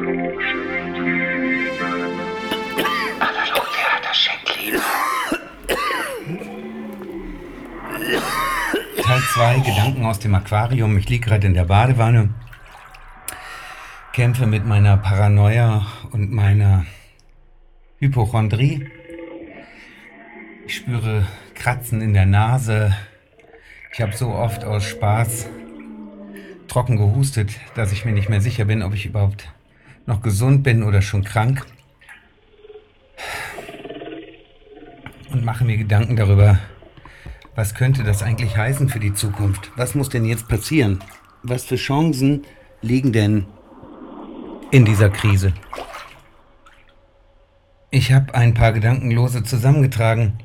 Teil 2, Gedanken aus dem Aquarium. Ich liege gerade in der Badewanne, kämpfe mit meiner Paranoia und meiner Hypochondrie. Ich spüre Kratzen in der Nase. Ich habe so oft aus Spaß trocken gehustet, dass ich mir nicht mehr sicher bin, ob ich überhaupt noch gesund bin oder schon krank. Und mache mir Gedanken darüber, was könnte das eigentlich heißen für die Zukunft? Was muss denn jetzt passieren? Was für Chancen liegen denn in dieser Krise? Ich habe ein paar Gedankenlose zusammengetragen,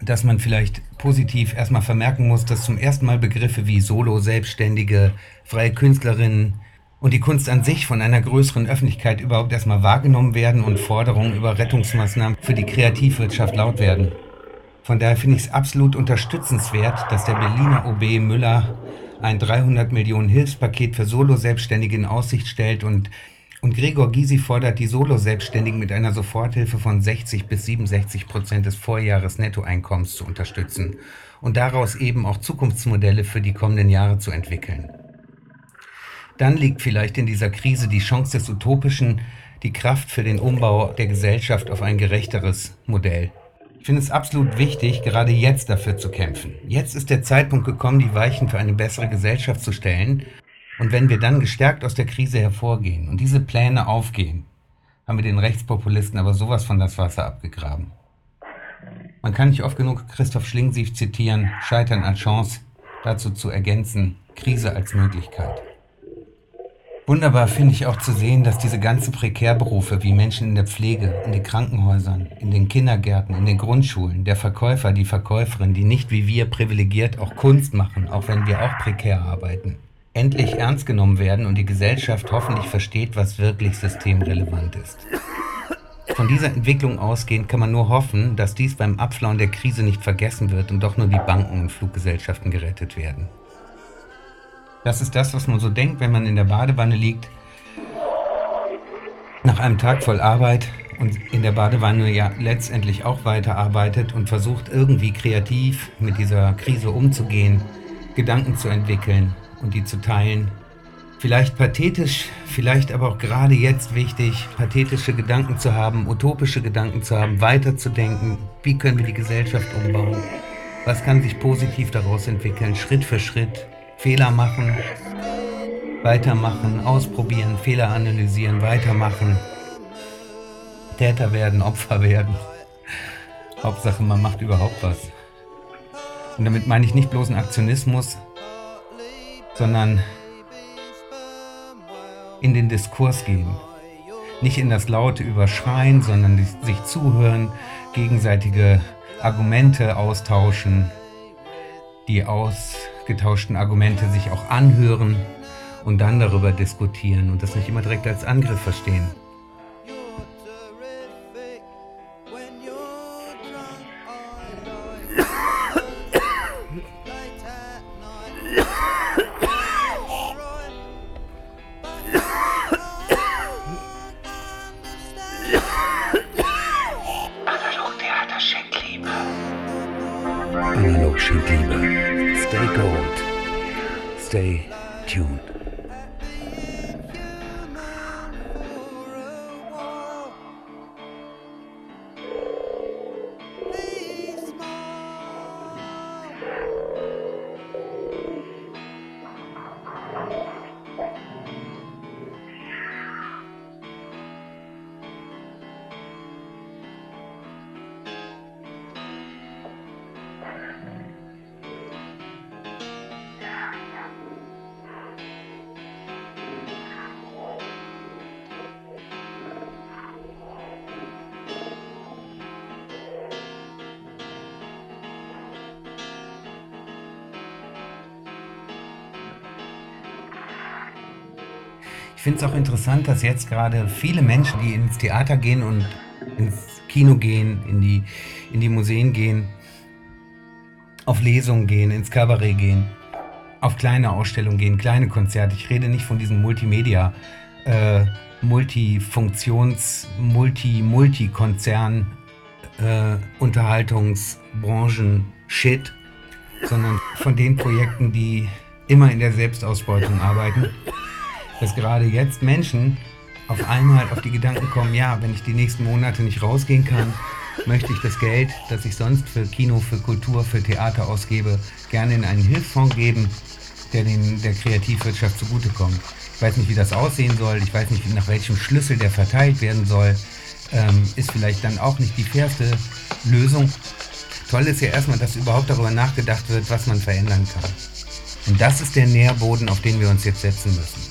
dass man vielleicht positiv erstmal vermerken muss, dass zum ersten Mal Begriffe wie Solo, Selbstständige, freie Künstlerinnen und die Kunst an sich von einer größeren Öffentlichkeit überhaupt erstmal wahrgenommen werden und Forderungen über Rettungsmaßnahmen für die Kreativwirtschaft laut werden. Von daher finde ich es absolut unterstützenswert, dass der Berliner OB Müller ein 300 Millionen Hilfspaket für Solo-Selbstständige in Aussicht stellt und, und Gregor Gysi fordert die Solo-Selbstständigen mit einer Soforthilfe von 60 bis 67 Prozent des Vorjahres Nettoeinkommens zu unterstützen und daraus eben auch Zukunftsmodelle für die kommenden Jahre zu entwickeln. Dann liegt vielleicht in dieser Krise die Chance des Utopischen, die Kraft für den Umbau der Gesellschaft auf ein gerechteres Modell. Ich finde es absolut wichtig, gerade jetzt dafür zu kämpfen. Jetzt ist der Zeitpunkt gekommen, die Weichen für eine bessere Gesellschaft zu stellen. Und wenn wir dann gestärkt aus der Krise hervorgehen und diese Pläne aufgehen, haben wir den Rechtspopulisten aber sowas von das Wasser abgegraben. Man kann nicht oft genug Christoph Schlingensief zitieren, Scheitern als Chance, dazu zu ergänzen, Krise als Möglichkeit. Wunderbar finde ich auch zu sehen, dass diese ganzen Prekärberufe wie Menschen in der Pflege, in den Krankenhäusern, in den Kindergärten, in den Grundschulen, der Verkäufer, die Verkäuferin, die nicht wie wir privilegiert auch Kunst machen, auch wenn wir auch prekär arbeiten, endlich ernst genommen werden und die Gesellschaft hoffentlich versteht, was wirklich systemrelevant ist. Von dieser Entwicklung ausgehend kann man nur hoffen, dass dies beim Abflauen der Krise nicht vergessen wird und doch nur die Banken und Fluggesellschaften gerettet werden. Das ist das, was man so denkt, wenn man in der Badewanne liegt. Nach einem Tag voll Arbeit und in der Badewanne ja letztendlich auch weiterarbeitet und versucht irgendwie kreativ mit dieser Krise umzugehen, Gedanken zu entwickeln und die zu teilen. Vielleicht pathetisch, vielleicht aber auch gerade jetzt wichtig, pathetische Gedanken zu haben, utopische Gedanken zu haben, weiterzudenken. Wie können wir die Gesellschaft umbauen? Was kann sich positiv daraus entwickeln, Schritt für Schritt? Fehler machen, weitermachen, ausprobieren, Fehler analysieren, weitermachen. Täter werden, Opfer werden. Hauptsache, man macht überhaupt was. Und damit meine ich nicht bloß einen Aktionismus, sondern in den Diskurs gehen. Nicht in das laute Überschreien, sondern sich zuhören, gegenseitige Argumente austauschen, die ausgetauschten Argumente sich auch anhören und dann darüber diskutieren und das nicht immer direkt als Angriff verstehen. Finde es auch interessant, dass jetzt gerade viele Menschen, die ins Theater gehen und ins Kino gehen, in die, in die Museen gehen, auf Lesungen gehen, ins Kabarett gehen, auf kleine Ausstellungen gehen, kleine Konzerte. Ich rede nicht von diesen Multimedia- äh, Multifunktions-, Multi-Multikonzern äh, Unterhaltungsbranchen-Shit, sondern von den Projekten, die immer in der Selbstausbeutung arbeiten, dass gerade jetzt Menschen auf einmal auf die Gedanken kommen, ja, wenn ich die nächsten Monate nicht rausgehen kann, möchte ich das Geld, das ich sonst für Kino, für Kultur, für Theater ausgebe, gerne in einen Hilfsfonds geben, der den, der Kreativwirtschaft zugutekommt. Ich weiß nicht, wie das aussehen soll, ich weiß nicht, nach welchem Schlüssel der verteilt werden soll. Ähm, ist vielleicht dann auch nicht die fairste Lösung. Toll ist ja erstmal, dass überhaupt darüber nachgedacht wird, was man verändern kann. Und das ist der Nährboden, auf den wir uns jetzt setzen müssen.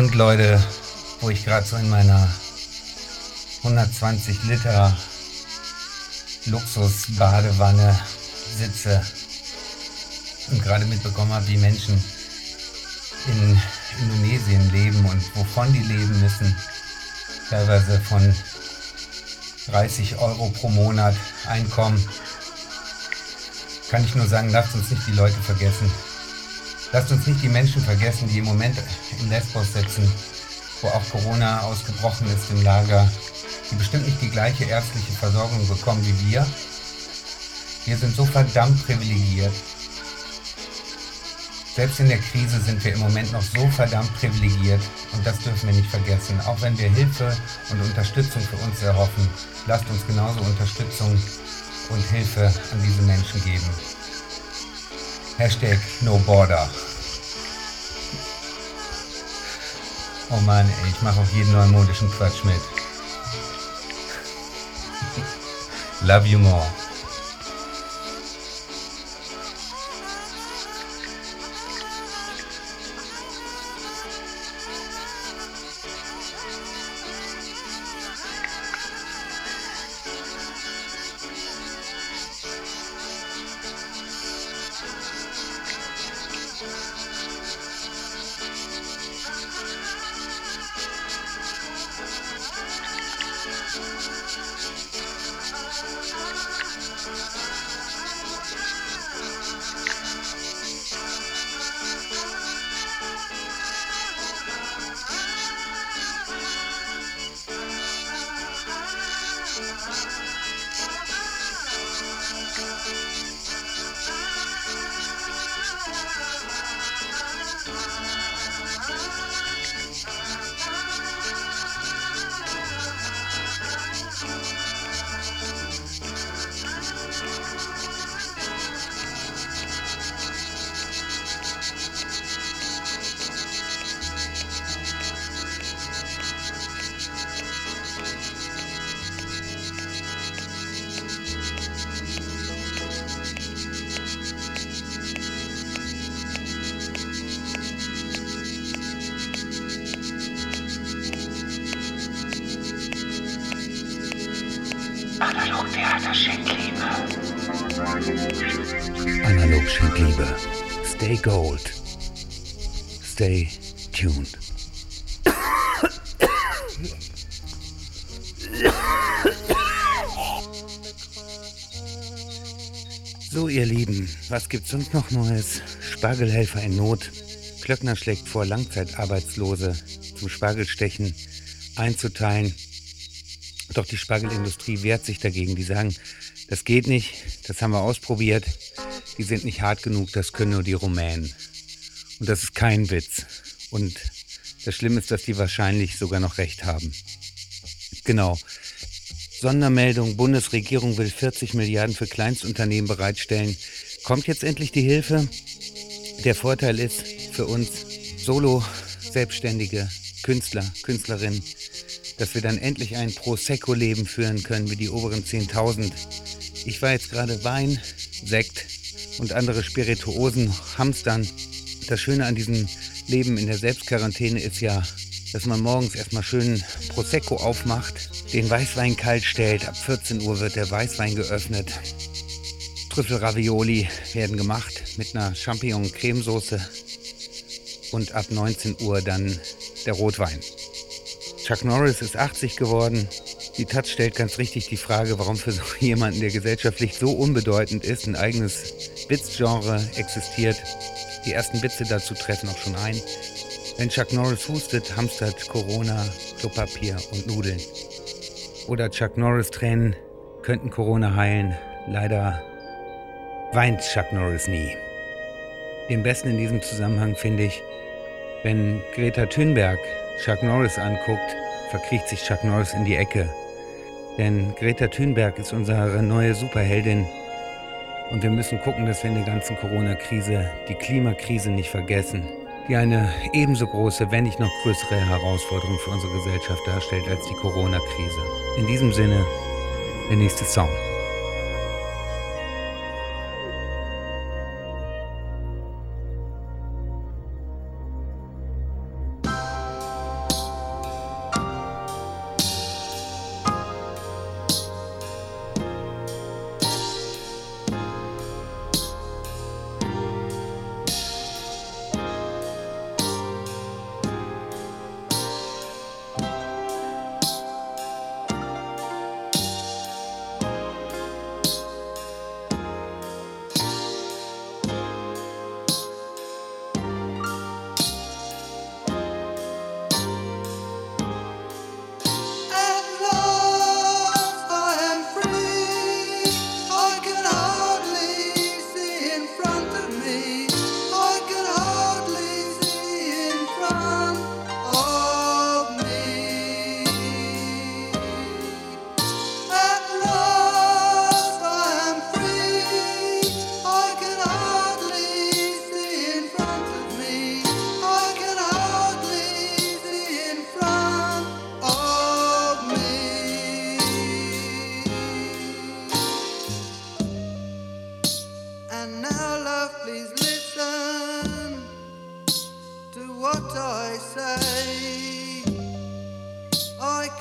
Und Leute, wo ich gerade so in meiner 120 Liter Luxusbadewanne sitze und gerade mitbekommen habe, wie Menschen in Indonesien leben und wovon die leben müssen. Teilweise von 30 Euro pro Monat Einkommen. Kann ich nur sagen, lasst uns nicht die Leute vergessen. Lasst uns nicht die Menschen vergessen, die im Moment in Lesbos sitzen, wo auch Corona ausgebrochen ist im Lager, die bestimmt nicht die gleiche ärztliche Versorgung bekommen wie wir. Wir sind so verdammt privilegiert. Selbst in der Krise sind wir im Moment noch so verdammt privilegiert und das dürfen wir nicht vergessen. Auch wenn wir Hilfe und Unterstützung für uns erhoffen, lasst uns genauso Unterstützung und Hilfe an diese Menschen geben. Hashtag No Border. Oh Mann, ey, ich mache auf jeden neumodischen Quatsch mit. Love you more. Lochtheater Schenkliebe. Analog Schenkliebe. Stay gold. Stay tuned. So, ihr Lieben, was gibt's sonst noch Neues? Spargelhelfer in Not. Klöckner schlägt vor, Langzeitarbeitslose zum Spargelstechen einzuteilen. Doch die Spargelindustrie wehrt sich dagegen. Die sagen, das geht nicht, das haben wir ausprobiert. Die sind nicht hart genug, das können nur die Rumänen. Und das ist kein Witz. Und das Schlimme ist, dass die wahrscheinlich sogar noch recht haben. Genau. Sondermeldung, Bundesregierung will 40 Milliarden für Kleinstunternehmen bereitstellen. Kommt jetzt endlich die Hilfe? Der Vorteil ist für uns Solo, Selbstständige, Künstler, Künstlerinnen, dass wir dann endlich ein Prosecco-Leben führen können wie die oberen 10.000. Ich war jetzt gerade Wein, Sekt und andere Spirituosen hamstern. Das Schöne an diesem Leben in der Selbstquarantäne ist ja, dass man morgens erstmal schön Prosecco aufmacht, den Weißwein kalt stellt. Ab 14 Uhr wird der Weißwein geöffnet. Trüffelravioli werden gemacht mit einer Champignon-Cremesoße. Und ab 19 Uhr dann der Rotwein. Chuck Norris ist 80 geworden. Die Taz stellt ganz richtig die Frage, warum für so jemanden, der gesellschaftlich so unbedeutend ist, ein eigenes Bits-Genre existiert. Die ersten Witze dazu treffen auch schon ein. Wenn Chuck Norris hustet, hamstert Corona, Klopapier und Nudeln. Oder Chuck Norris Tränen könnten Corona heilen. Leider weint Chuck Norris nie. Den besten in diesem Zusammenhang finde ich, wenn Greta Thunberg Chuck Norris anguckt, verkriecht sich Chuck Norris in die Ecke. Denn Greta Thunberg ist unsere neue Superheldin. Und wir müssen gucken, dass wir in der ganzen Corona-Krise die Klimakrise nicht vergessen, die eine ebenso große, wenn nicht noch größere Herausforderung für unsere Gesellschaft darstellt als die Corona-Krise. In diesem Sinne, der nächste Song.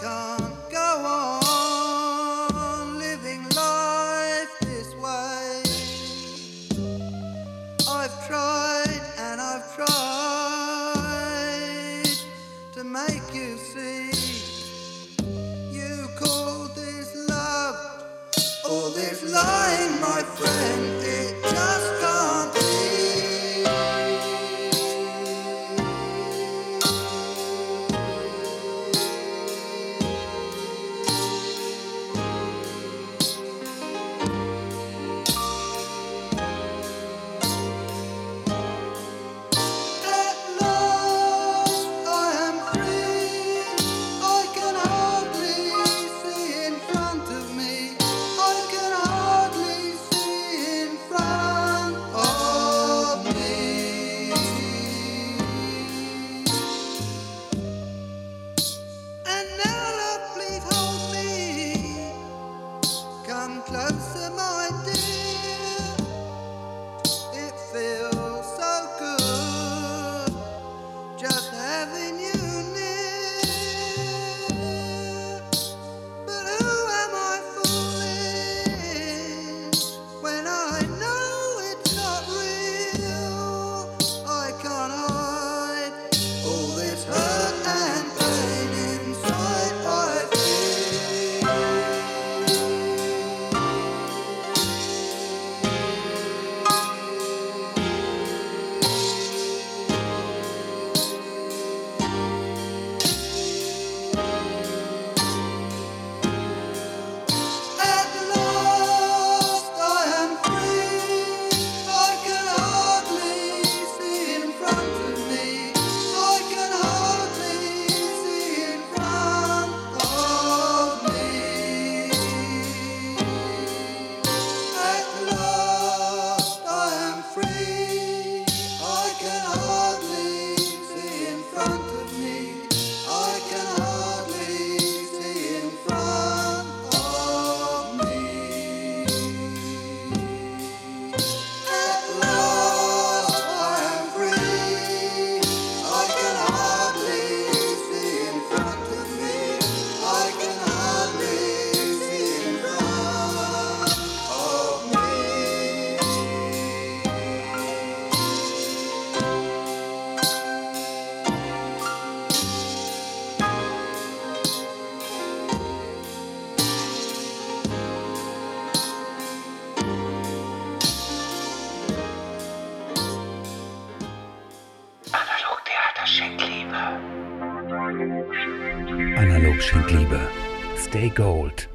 can't free. Stay gold.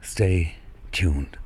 Stay tuned.